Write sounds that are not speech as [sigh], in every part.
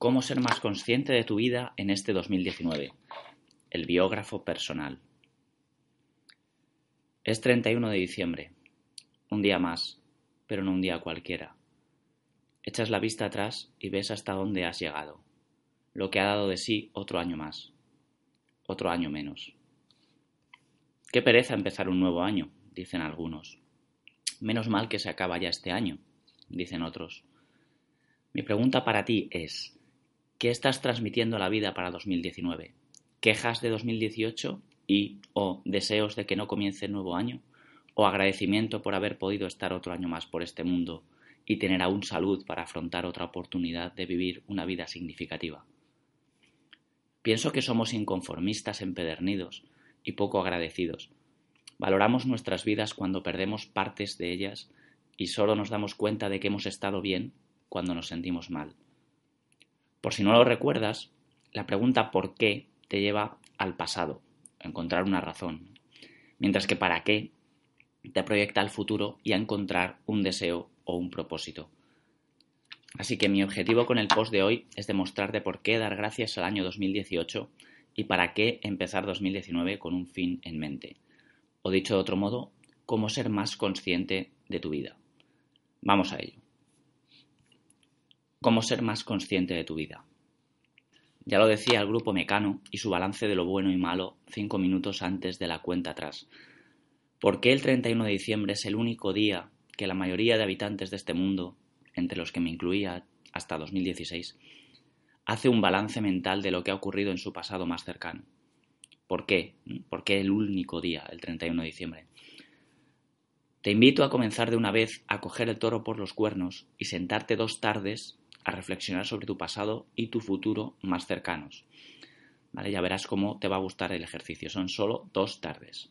¿Cómo ser más consciente de tu vida en este 2019? El biógrafo personal. Es 31 de diciembre, un día más, pero no un día cualquiera. Echas la vista atrás y ves hasta dónde has llegado, lo que ha dado de sí otro año más, otro año menos. Qué pereza empezar un nuevo año, dicen algunos. Menos mal que se acaba ya este año, dicen otros. Mi pregunta para ti es, ¿Qué estás transmitiendo a la vida para 2019? ¿Quejas de 2018 y o deseos de que no comience el nuevo año? ¿O agradecimiento por haber podido estar otro año más por este mundo y tener aún salud para afrontar otra oportunidad de vivir una vida significativa? Pienso que somos inconformistas empedernidos y poco agradecidos. Valoramos nuestras vidas cuando perdemos partes de ellas y solo nos damos cuenta de que hemos estado bien cuando nos sentimos mal. Por si no lo recuerdas, la pregunta ¿por qué? te lleva al pasado, a encontrar una razón, mientras que ¿para qué? te proyecta al futuro y a encontrar un deseo o un propósito. Así que mi objetivo con el post de hoy es demostrarte por qué dar gracias al año 2018 y para qué empezar 2019 con un fin en mente. O dicho de otro modo, cómo ser más consciente de tu vida. Vamos a ello. Cómo ser más consciente de tu vida. Ya lo decía el grupo Mecano y su balance de lo bueno y malo cinco minutos antes de la cuenta atrás. ¿Por qué el 31 de diciembre es el único día que la mayoría de habitantes de este mundo, entre los que me incluía hasta 2016, hace un balance mental de lo que ha ocurrido en su pasado más cercano? ¿Por qué? ¿Por qué el único día, el 31 de diciembre? Te invito a comenzar de una vez a coger el toro por los cuernos y sentarte dos tardes reflexionar sobre tu pasado y tu futuro más cercanos. ¿Vale? Ya verás cómo te va a gustar el ejercicio. Son solo dos tardes.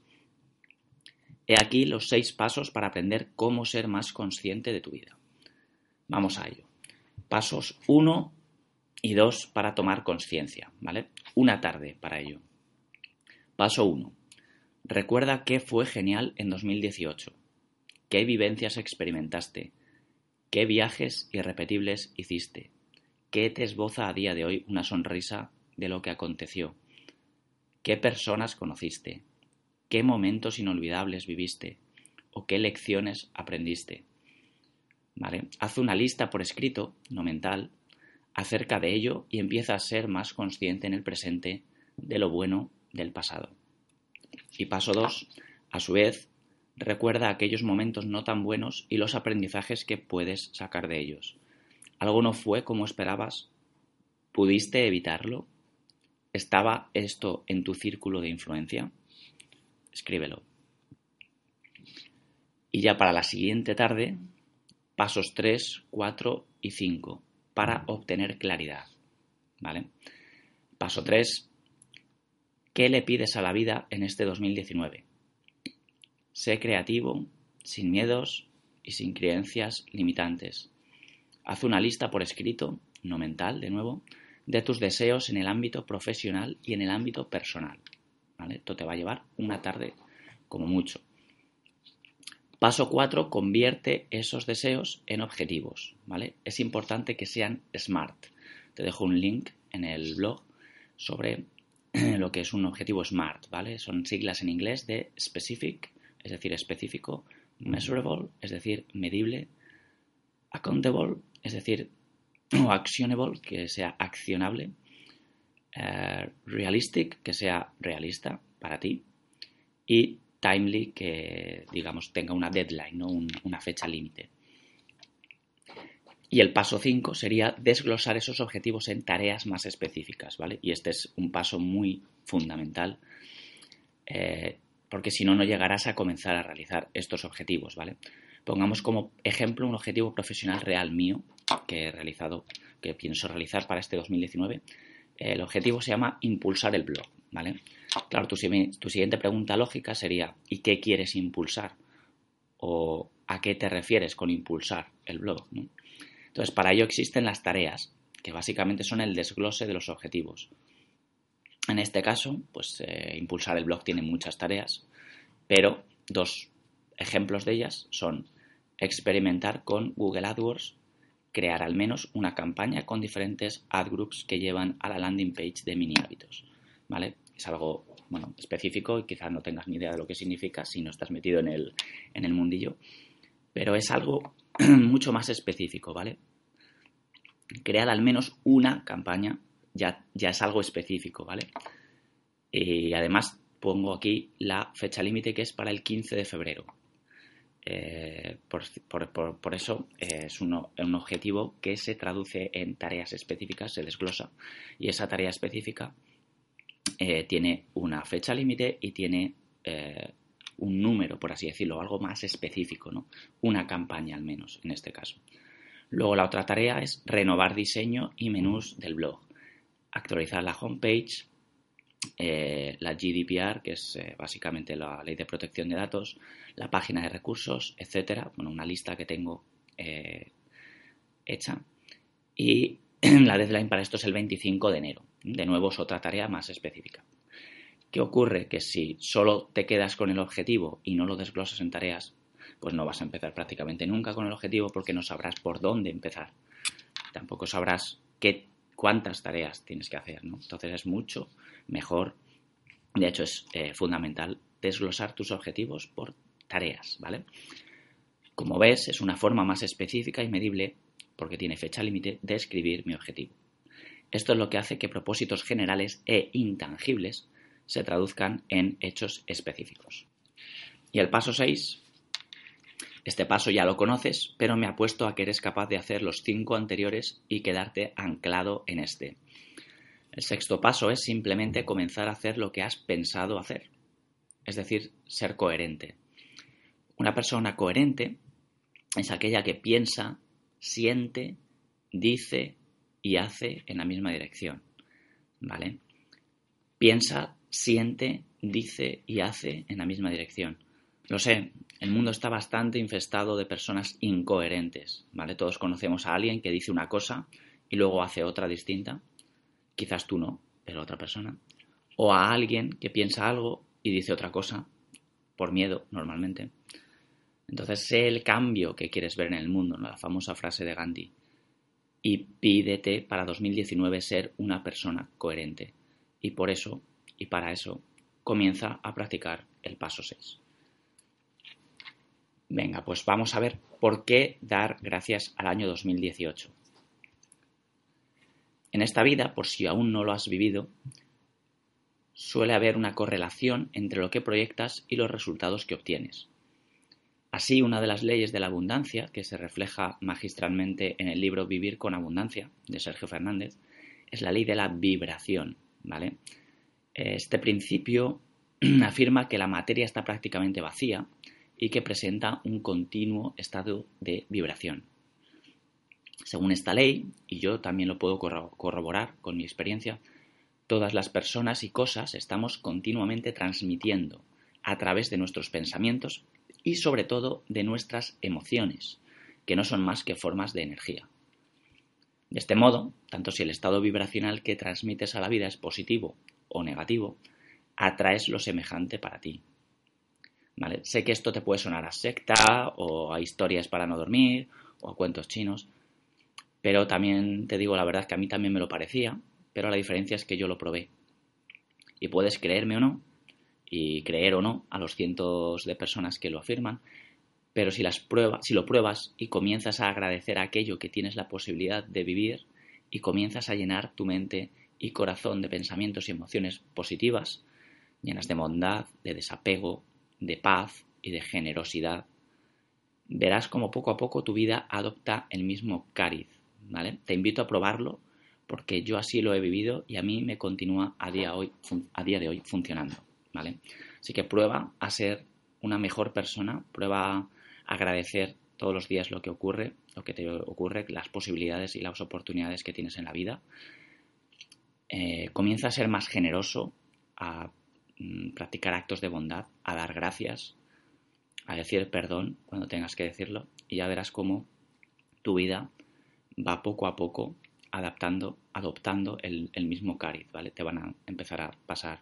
He aquí los seis pasos para aprender cómo ser más consciente de tu vida. Vamos a ello. Pasos 1 y 2 para tomar conciencia, ¿vale? Una tarde para ello. Paso 1. Recuerda qué fue genial en 2018. ¿Qué vivencias experimentaste? ¿Qué viajes irrepetibles hiciste? ¿Qué te esboza a día de hoy una sonrisa de lo que aconteció? ¿Qué personas conociste? ¿Qué momentos inolvidables viviste? ¿O qué lecciones aprendiste? Haz una lista por escrito, no mental, acerca de ello y empieza a ser más consciente en el presente de lo bueno del pasado. Y paso dos, a su vez, Recuerda aquellos momentos no tan buenos y los aprendizajes que puedes sacar de ellos. ¿Algo no fue como esperabas? ¿Pudiste evitarlo? ¿Estaba esto en tu círculo de influencia? Escríbelo. Y ya para la siguiente tarde, pasos 3, 4 y 5 para obtener claridad. ¿Vale? Paso 3. ¿Qué le pides a la vida en este 2019? Sé creativo, sin miedos y sin creencias limitantes. Haz una lista por escrito, no mental, de nuevo, de tus deseos en el ámbito profesional y en el ámbito personal. Esto te va a llevar una tarde como mucho. Paso 4. Convierte esos deseos en objetivos. Es importante que sean SMART. Te dejo un link en el blog sobre [clears throat] lo que es un objetivo SMART. ¿vale? Son siglas en inglés de Specific, es decir, específico, measurable, es decir, medible, accountable, es decir, o actionable, que sea accionable, eh, realistic, que sea realista para ti, y timely, que digamos tenga una deadline, ¿no? una fecha límite. Y el paso 5 sería desglosar esos objetivos en tareas más específicas, ¿vale? Y este es un paso muy fundamental. Eh, porque si no, no llegarás a comenzar a realizar estos objetivos, ¿vale? Pongamos como ejemplo un objetivo profesional real mío que he realizado, que pienso realizar para este 2019. El objetivo se llama impulsar el blog, ¿vale? Claro, tu, siguiente pregunta lógica sería ¿y qué quieres impulsar? ¿O a qué te refieres con impulsar el blog? Entonces, para ello existen las tareas, que básicamente son el desglose de los objetivos. En este caso, pues eh, impulsar el blog tiene muchas tareas, pero dos ejemplos de ellas son experimentar con Google AdWords, crear al menos una campaña con diferentes ad groups que llevan a la landing page de mini hábitos. ¿Vale? Es algo bueno, específico y quizás no tengas ni idea de lo que significa si no estás metido en el, en el mundillo, pero es algo [clears throat] mucho más específico, ¿vale? Crear al menos una campaña ya, ya es algo específico, ¿vale? Y además pongo aquí la fecha límite que es para el 15 de febrero. Eh, por, eso eh, es un, objetivo que se traduce en tareas específicas, se desglosa. Y esa tarea específica eh, tiene una fecha límite y tiene un número, por así decirlo, algo más específico, ¿no? Una campaña al menos, en este caso. Luego la otra tarea es renovar diseño y menús del blog, actualizar la homepage, eh, la GDPR, que es eh, básicamente la ley de protección de datos, la página de recursos, etcétera. Bueno, una lista que tengo eh, hecha. Y [clears throat] la deadline para esto es el 25 de enero. De nuevo es otra tarea más específica. ¿Qué ocurre? Que si solo te quedas con el objetivo y no lo desglosas en tareas, pues no vas a empezar prácticamente nunca con el objetivo porque no sabrás por dónde empezar. Tampoco sabrás qué, cuántas tareas tienes que hacer, ¿no? Entonces es mucho mejor, de hecho es eh, fundamental desglosar tus objetivos por tareas, ¿vale? Como ves, es una forma más específica y medible, porque tiene fecha límite, de escribir mi objetivo. Esto es lo que hace que propósitos generales e intangibles se traduzcan en hechos específicos. Y el paso 6. Este paso ya lo conoces, pero me apuesto a que eres capaz de hacer los cinco anteriores y quedarte anclado en este. El sexto paso es simplemente comenzar a hacer lo que has pensado hacer, es decir, ser coherente. Una persona coherente es aquella que piensa, siente, dice y hace en la misma dirección. ¿Vale? Piensa, siente, dice y hace en la misma dirección. Lo sé, el mundo está bastante infestado de personas incoherentes, ¿vale? Todos conocemos a alguien que dice una cosa y luego hace otra distinta. Quizás tú no, pero otra persona. O a alguien que piensa algo y dice otra cosa, por miedo normalmente. Entonces sé el cambio que quieres ver en el mundo, la famosa frase de Gandhi. Y pídete para 2019 ser una persona coherente. Y por eso y para eso comienza a practicar el paso 6. Venga, pues vamos a ver por qué dar gracias al año 2018. En esta vida, por si aún no lo has vivido, suele haber una correlación entre lo que proyectas y los resultados que obtienes. Así, una de las leyes de la abundancia, que se refleja magistralmente en el libro Vivir con Abundancia, de Sergio Fernández, es la ley de la vibración, ¿vale? Este principio [clears throat] afirma que la materia está prácticamente vacía y que presenta un continuo estado de vibración. Según esta ley, y yo también lo puedo corroborar con mi experiencia, todas las personas y cosas estamos continuamente transmitiendo a través de nuestros pensamientos y sobre todo de nuestras emociones, que no son más que formas de energía. De este modo, tanto si el estado vibracional que transmites a la vida es positivo o negativo, atraes lo semejante para ti. Sé que esto te puede sonar a secta o a historias para no dormir o a cuentos chinos, pero también te digo la verdad que a mí también me lo parecía, pero la diferencia es que yo lo probé. Y puedes creerme o no, y creer o no a los cientos de personas que lo afirman, pero si, las pruebas, si lo pruebas y comienzas a agradecer aquello que tienes la posibilidad de vivir y comienzas a llenar tu mente y corazón de pensamientos y emociones positivas, llenas de bondad, de desapego, de paz y de generosidad, verás como poco a poco tu vida adopta el mismo cariz, ¿vale? Te invito a probarlo porque yo así lo he vivido y a mí me continúa a día, hoy, a día de hoy funcionando, ¿vale? Así que prueba a ser una mejor persona, prueba a agradecer todos los días lo que ocurre, lo que te ocurre, las posibilidades y las oportunidades que tienes en la vida. Eh, comienza a ser más generoso, a practicar actos de bondad, a dar gracias, a decir perdón cuando tengas que decirlo y ya verás cómo tu vida va poco a poco adaptando, adoptando el, mismo cariz, ¿vale? Te van a empezar a pasar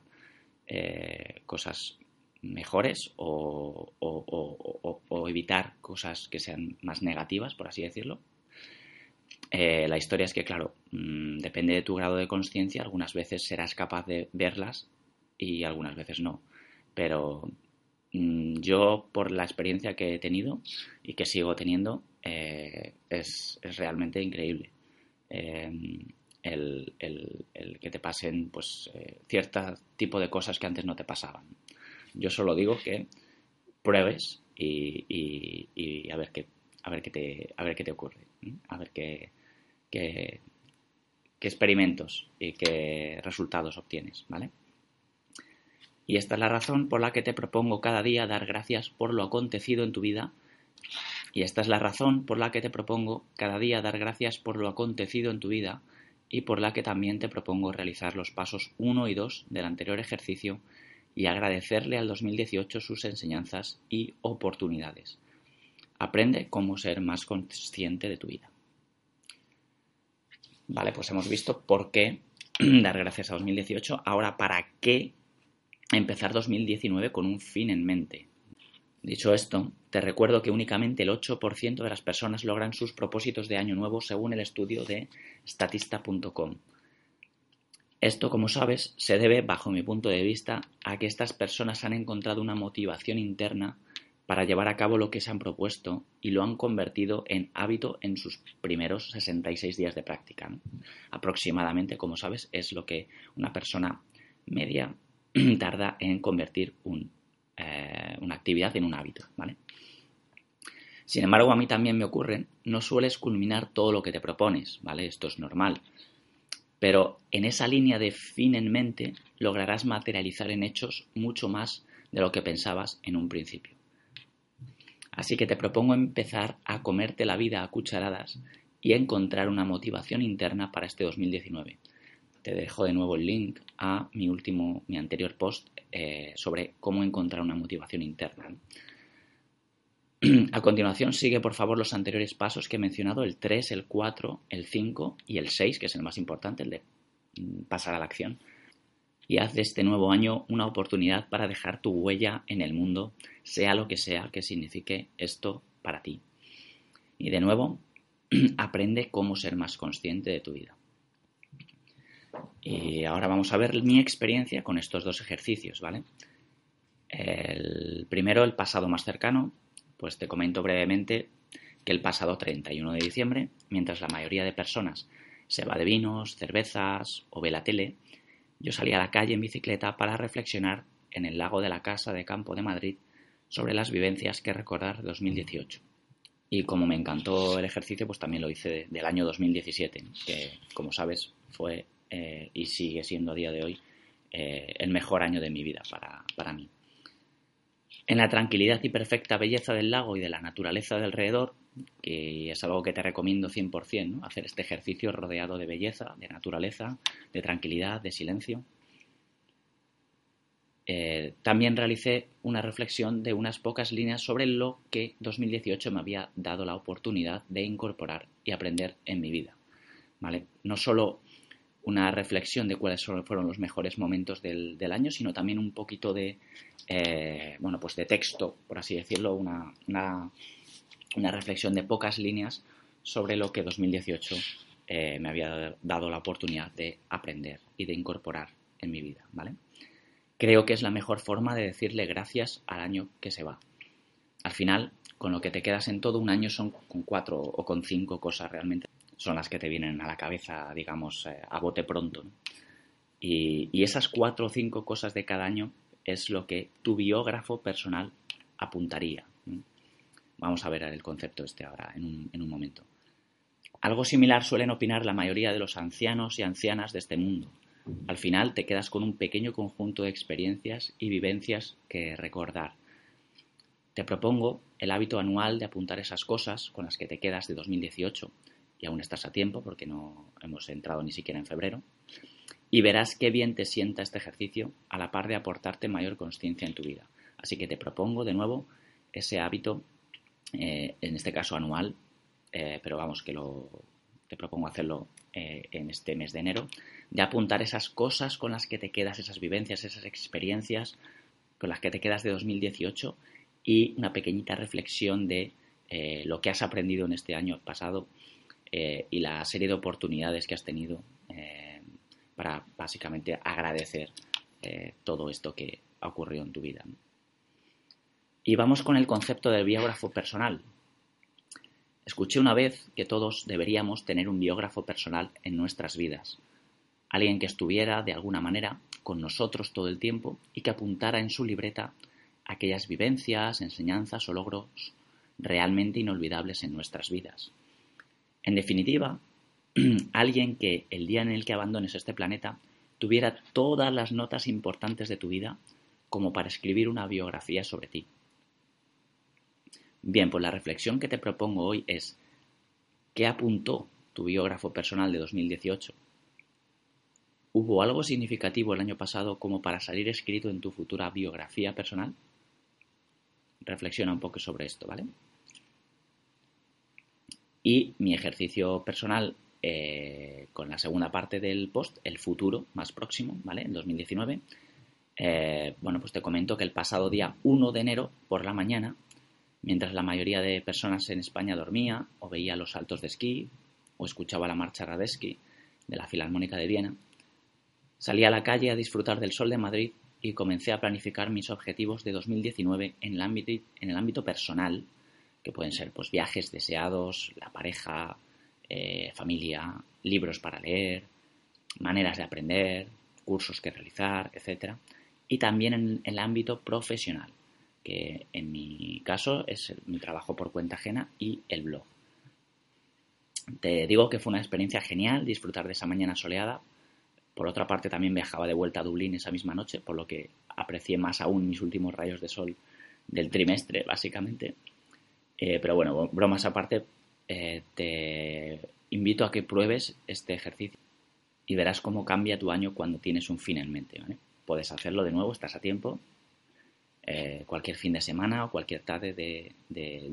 eh, cosas mejores o, evitar cosas que sean más negativas, por así decirlo. Eh, la historia es que, claro, mm, depende de tu grado de conciencia, algunas veces serás capaz de verlas y algunas veces no. Pero mm, yo, por la experiencia que he tenido y que sigo teniendo, eh, es, realmente increíble. Eh, el, que te pasen pues cierto tipo de cosas que antes no te pasaban. Yo solo digo que pruebes y, a ver qué a ver qué te a ver qué te ocurre, a ver qué, qué, experimentos y qué resultados obtienes, ¿vale? Y esta es la razón por la que te propongo cada día dar gracias por lo acontecido en tu vida. Y esta es la razón por la que te propongo cada día dar gracias por lo acontecido en tu vida y por la que también te propongo realizar los pasos 1 y 2 del anterior ejercicio y agradecerle al 2018 sus enseñanzas y oportunidades. Aprende cómo ser más consciente de tu vida. Vale, pues hemos visto por qué [clears throat] dar gracias a 2018. Ahora, ¿para qué empezar 2019 con un fin en mente? Dicho esto, te recuerdo que únicamente el 8% de las personas logran sus propósitos de año nuevo según el estudio de statista.com. Esto, como sabes, se debe, bajo mi punto de vista, a que estas personas han encontrado una motivación interna para llevar a cabo lo que se han propuesto y lo han convertido en hábito en sus primeros 66 días de práctica. Aproximadamente, como sabes, es lo que una persona media [clears throat] tarda en convertir eh, una actividad en un hábito. ¿vale? Sin embargo, a mí también me ocurre, no sueles culminar todo lo que te propones, ¿vale? Esto es normal. Pero en esa línea de fin en mente lograrás materializar en hechos mucho más de lo que pensabas en un principio. Así que te propongo empezar a comerte la vida a cucharadas y encontrar una motivación interna para este 2019. Te dejo de nuevo el link a mi último, mi anterior post eh, sobre cómo encontrar una motivación interna. [clears throat] A continuación, sigue por favor los anteriores pasos que he mencionado, el 3, el 4, el 5 y el 6, que es el más importante, el de mm, pasar a la acción. Y haz de este nuevo año una oportunidad para dejar tu huella en el mundo, sea lo que sea que signifique esto para ti. Y de nuevo, [clears throat] aprende cómo ser más consciente de tu vida. Y ahora vamos a ver mi experiencia con estos dos ejercicios, ¿vale? El primero, el pasado más cercano, pues te comento brevemente que el pasado 31 de diciembre, mientras la mayoría de personas se va de vinos, cervezas o ve la tele, yo salí a la calle en bicicleta para reflexionar en el lago de la Casa de Campo de Madrid sobre las vivencias que recordar 2018. Y como me encantó el ejercicio, pues también lo hice del año 2017, que como sabes fue eh, y sigue siendo a día de hoy eh, el mejor año de mi vida para, para mí. En la tranquilidad y perfecta belleza del lago y de la naturaleza de alrededor, que es algo que te recomiendo 100%, ¿no? hacer este ejercicio rodeado de belleza, de naturaleza, de tranquilidad, de silencio. Eh, también realicé una reflexión de unas pocas líneas sobre lo que 2018 me había dado la oportunidad de incorporar y aprender en mi vida. ¿vale? No solo una reflexión de cuáles fueron los mejores momentos del, año, sino también un poquito de, eh, bueno, pues de texto, por así decirlo, una, una, reflexión de pocas líneas sobre lo que 2018 eh, me había dado la oportunidad de aprender y de incorporar en mi vida, ¿vale? Creo que es la mejor forma de decirle gracias al año que se va. Al final, con lo que te quedas en todo un año son con cuatro o con cinco cosas realmente son las que te vienen a la cabeza, digamos, eh, a bote pronto. Y, esas cuatro o cinco cosas de cada año es lo que tu biógrafo personal apuntaría. Vamos a ver el concepto este ahora, en un, en un momento. Algo similar suelen opinar la mayoría de los ancianos y ancianas de este mundo. Al final te quedas con un pequeño conjunto de experiencias y vivencias que recordar. Te propongo el hábito anual de apuntar esas cosas con las que te quedas de 2018, y aún estás a tiempo porque no hemos entrado ni siquiera en febrero, y verás qué bien te sienta este ejercicio a la par de aportarte mayor conciencia en tu vida. Así que te propongo de nuevo ese hábito, eh, en este caso anual, eh, pero vamos, que lo, te propongo hacerlo eh, en este mes de enero, de apuntar esas cosas con las que te quedas, esas vivencias, esas experiencias con las que te quedas de 2018 y una pequeñita reflexión de lo que has aprendido en este año pasado y la serie de oportunidades que has tenido para básicamente agradecer todo esto que ha ocurrido en tu vida. Y vamos con el concepto del biógrafo personal. Escuché una vez que todos deberíamos tener un biógrafo personal en nuestras vidas. Alguien que estuviera, de alguna manera, con nosotros todo el tiempo y que apuntara en su libreta aquellas vivencias, enseñanzas o logros realmente inolvidables en nuestras vidas. En definitiva, [clears throat] alguien que el día en el que abandones este planeta tuviera todas las notas importantes de tu vida como para escribir una biografía sobre ti. Bien, pues la reflexión que te propongo hoy es, ¿qué apuntó tu biógrafo personal de 2018? ¿Hubo algo significativo el año pasado como para salir escrito en tu futura biografía personal? Reflexiona un poco sobre esto, ¿vale? Y mi ejercicio personal eh, con la segunda parte del post, el futuro más próximo, ¿vale? En 2019. Eh, bueno, pues te comento que el pasado día 1 de enero por la mañana mientras la mayoría de personas en España dormía o veía los saltos de esquí o escuchaba la marcha Radetzky de la Filarmónica de Viena, salí a la calle a disfrutar del sol de Madrid y comencé a planificar mis objetivos de 2019 en el ámbito, en el ámbito personal, que pueden ser pues, viajes deseados, la pareja, eh, familia, libros para leer, maneras de aprender, cursos que realizar, etc. Y también en el ámbito profesional, que en mi caso es mi trabajo por cuenta ajena y el blog. Te digo que fue una experiencia genial disfrutar de esa mañana soleada. Por otra parte, también viajaba de vuelta a Dublín esa misma noche, por lo que aprecié más aún mis últimos rayos de sol del trimestre, básicamente. Eh, pero bueno, bromas aparte, eh, te invito a que pruebes este ejercicio y verás cómo cambia tu año cuando tienes un fin en mente. Puedes hacerlo de nuevo, estás a tiempo, eh, cualquier fin de semana o cualquier tarde de,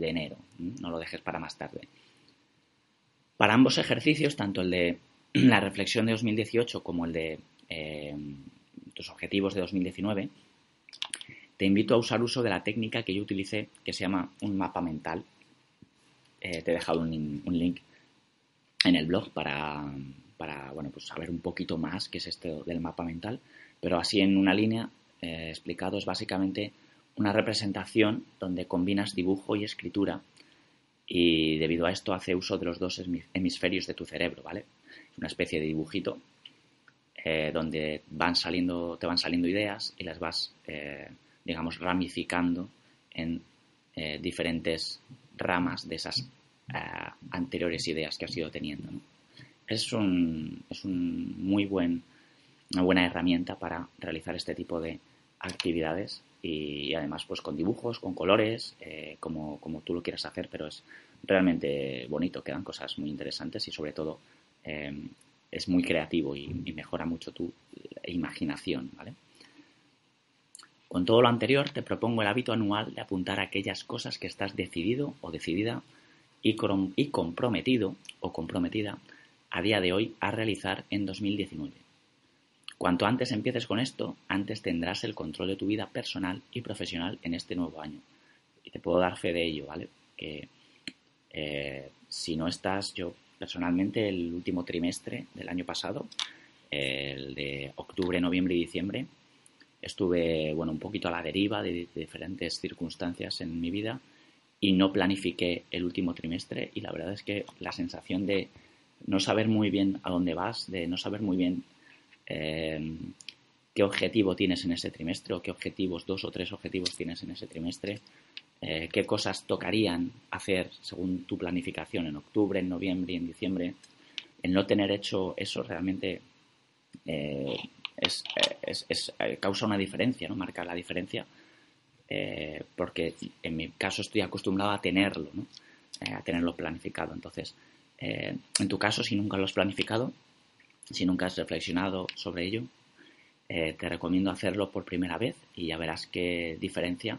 enero. No lo dejes para más tarde. Para ambos ejercicios, tanto el de [clears throat] la reflexión de 2018 como el de tus objetivos de 2019, te invito a usar uso de la técnica que yo utilicé, que se llama un mapa mental. Eh, te he dejado un, link en el blog para, bueno, pues saber un poquito más qué es esto del mapa mental, pero así en una línea explicado es básicamente una representación donde combinas dibujo y escritura y debido a esto hace uso de los dos hemisferios de tu cerebro, ¿vale? Es una especie de dibujito eh, donde van saliendo, te van saliendo ideas y las vas, eh, digamos, ramificando en eh, diferentes ramas de esas anteriores ideas que has ido teniendo. Es, un, es un muy buen, una buena herramienta para realizar este tipo de actividades y además pues con dibujos, con colores, eh, como, como, tú lo quieras hacer, pero es realmente bonito, quedan cosas muy interesantes y sobre todo em, es muy creativo y, mejora mucho tu imaginación, ¿vale? Con todo lo anterior te propongo el hábito anual de apuntar aquellas cosas que estás decidido o decidida y, comprometido o comprometida a día de hoy a realizar en 2019. Cuanto antes empieces con esto, antes tendrás el control de tu vida personal y profesional en este nuevo año. Y te puedo dar fe de ello, ¿vale? Que eh, si no estás, yo personalmente el último trimestre del año pasado, el de octubre, noviembre y diciembre, estuve, bueno, un poquito a la deriva de, diferentes circunstancias en mi vida y no planifiqué el último trimestre y la verdad es que la sensación de no saber muy bien a dónde vas, de no saber muy bien eh, qué objetivo tienes en ese trimestre o qué objetivos, dos o tres objetivos tienes en ese trimestre, eh, qué cosas tocarían hacer según tu planificación en octubre, en noviembre y en diciembre. El no tener hecho eso realmente eh, es, causa una diferencia, ¿no? Marca la diferencia, porque en mi caso estoy acostumbrado a tenerlo, ¿no? a tenerlo planificado. Entonces, en tu caso, si nunca lo has planificado, si nunca has reflexionado sobre ello, te recomiendo hacerlo por primera vez y ya verás qué diferencia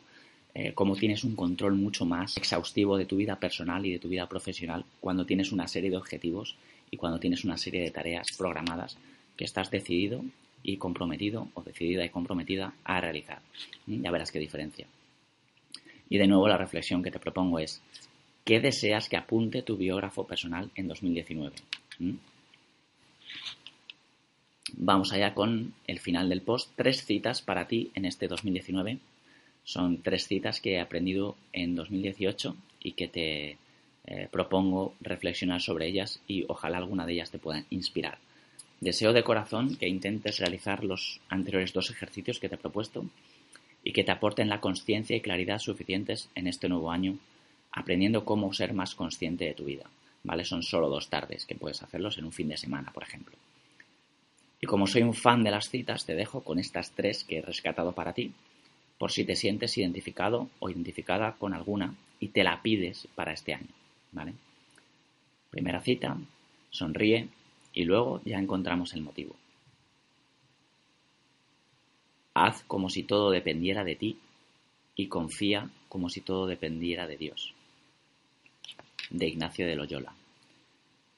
eh, cómo tienes un control mucho más exhaustivo de tu vida personal y de tu vida profesional cuando tienes una serie de objetivos y cuando tienes una serie de tareas programadas que estás decidido y comprometido o decidida y comprometida a realizar. Ya verás qué diferencia. Y de nuevo la reflexión que te propongo es, ¿qué deseas que apunte tu biógrafo personal en 2019? ¿Mm? Vamos allá con el final del post. Tres citas para ti en este 2019 son tres citas que he aprendido en 2018 y que te eh, propongo reflexionar sobre ellas y ojalá alguna de ellas te pueda inspirar. Deseo de corazón que intentes realizar los anteriores dos ejercicios que te he propuesto y que te aporten la conciencia y claridad suficientes en este nuevo año, aprendiendo cómo ser más consciente de tu vida. ¿Vale? Son solo dos tardes que puedes hacerlos en un fin de semana, por ejemplo. Y como soy un fan de las citas, te dejo con estas tres que he rescatado para ti por si te sientes identificado o identificada con alguna y te la pides para este año. ¿vale? Primera cita, sonríe y luego ya encontramos el motivo. Haz como si todo dependiera de ti y confía como si todo dependiera de Dios. De Ignacio de Loyola.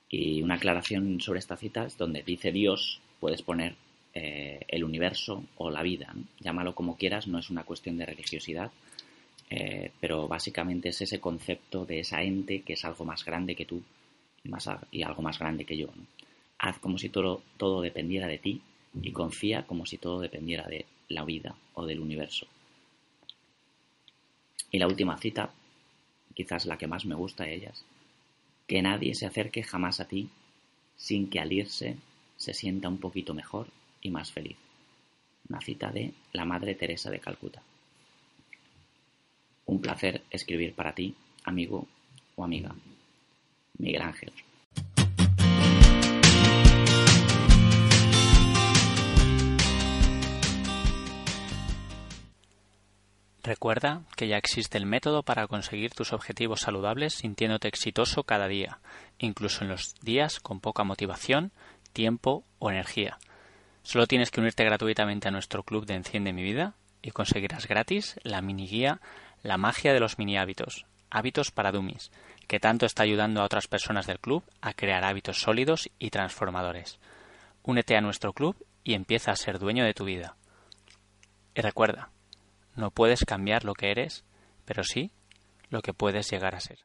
Y una aclaración sobre esta cita es donde dice Dios, puedes poner eh, el universo o la vida. Llámalo como quieras, no es una cuestión de religiosidad, eh, pero básicamente es ese concepto de esa ente que es algo más grande que tú y, y algo más grande que yo. Haz como si todo, todo dependiera de ti y confía como si todo dependiera de la vida o del universo. Y la última cita, quizás la que más me gusta de ellas, que nadie se acerque jamás a ti sin que al irse se sienta un poquito mejor y más feliz. Una cita de la Madre Teresa de Calcuta. Un placer escribir para ti, amigo o amiga. Miguel Ángel. Recuerda que ya existe el método para conseguir tus objetivos saludables sintiéndote exitoso cada día, incluso en los días con poca motivación, tiempo o energía. Solo tienes que unirte gratuitamente a nuestro club de Enciende mi vida y conseguirás gratis la mini guía La magia de los mini hábitos, hábitos para dummies, que tanto está ayudando a otras personas del club a crear hábitos sólidos y transformadores. Únete a nuestro club y empieza a ser dueño de tu vida. Y recuerda, no puedes cambiar lo que eres, pero sí lo que puedes llegar a ser.